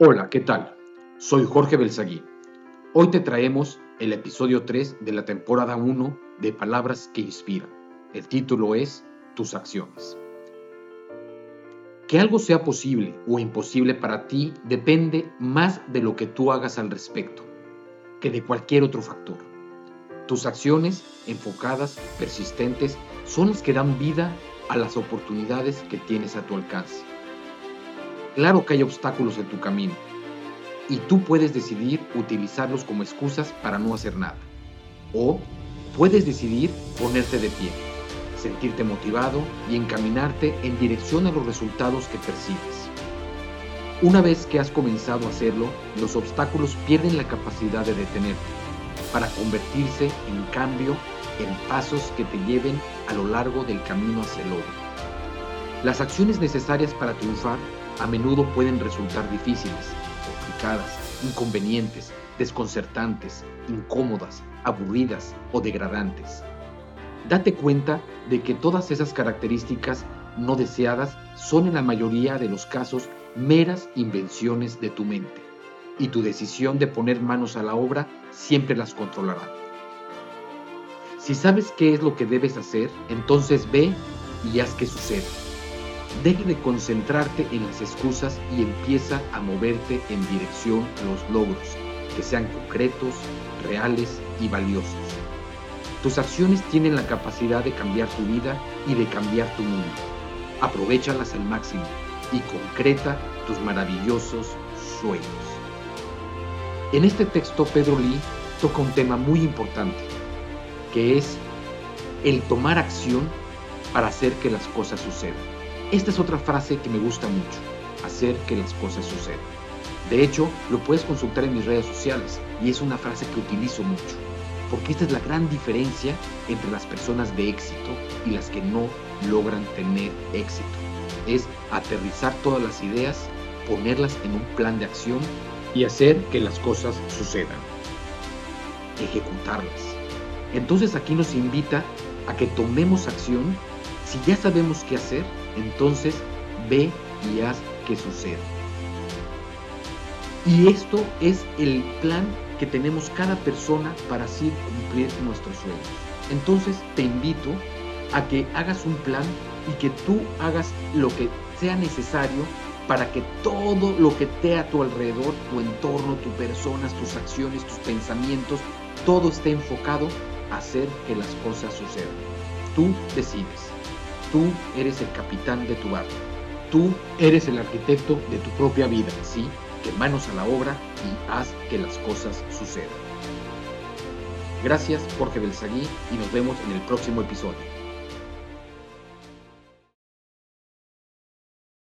Hola, ¿qué tal? Soy Jorge Belsaguí. Hoy te traemos el episodio 3 de la temporada 1 de Palabras que Inspiran. El título es Tus acciones. Que algo sea posible o imposible para ti depende más de lo que tú hagas al respecto que de cualquier otro factor. Tus acciones, enfocadas, persistentes, son las que dan vida a las oportunidades que tienes a tu alcance. Claro que hay obstáculos en tu camino y tú puedes decidir utilizarlos como excusas para no hacer nada. O puedes decidir ponerte de pie, sentirte motivado y encaminarte en dirección a los resultados que persigues. Una vez que has comenzado a hacerlo, los obstáculos pierden la capacidad de detenerte para convertirse en cambio en pasos que te lleven a lo largo del camino hacia el logro. Las acciones necesarias para triunfar a menudo pueden resultar difíciles, complicadas, inconvenientes, desconcertantes, incómodas, aburridas o degradantes. Date cuenta de que todas esas características no deseadas son en la mayoría de los casos meras invenciones de tu mente, y tu decisión de poner manos a la obra siempre las controlará. Si sabes qué es lo que debes hacer, entonces ve y haz que suceda. Deje de concentrarte en las excusas y empieza a moverte en dirección a los logros, que sean concretos, reales y valiosos. Tus acciones tienen la capacidad de cambiar tu vida y de cambiar tu mundo. Aprovechalas al máximo y concreta tus maravillosos sueños. En este texto Pedro Lee toca un tema muy importante, que es el tomar acción para hacer que las cosas sucedan. Esta es otra frase que me gusta mucho, hacer que las cosas sucedan. De hecho, lo puedes consultar en mis redes sociales y es una frase que utilizo mucho, porque esta es la gran diferencia entre las personas de éxito y las que no logran tener éxito. Es aterrizar todas las ideas, ponerlas en un plan de acción y hacer que las cosas sucedan. Ejecutarlas. Entonces aquí nos invita a que tomemos acción. Si ya sabemos qué hacer, entonces ve y haz que suceda. Y esto es el plan que tenemos cada persona para así cumplir nuestros sueños. Entonces te invito a que hagas un plan y que tú hagas lo que sea necesario para que todo lo que esté a tu alrededor, tu entorno, tus personas, tus acciones, tus pensamientos, todo esté enfocado a hacer que las cosas sucedan. Tú decides. Tú eres el capitán de tu barco. Tú eres el arquitecto de tu propia vida, ¿sí? Que manos a la obra y haz que las cosas sucedan. Gracias Jorge Belsaguí y nos vemos en el próximo episodio.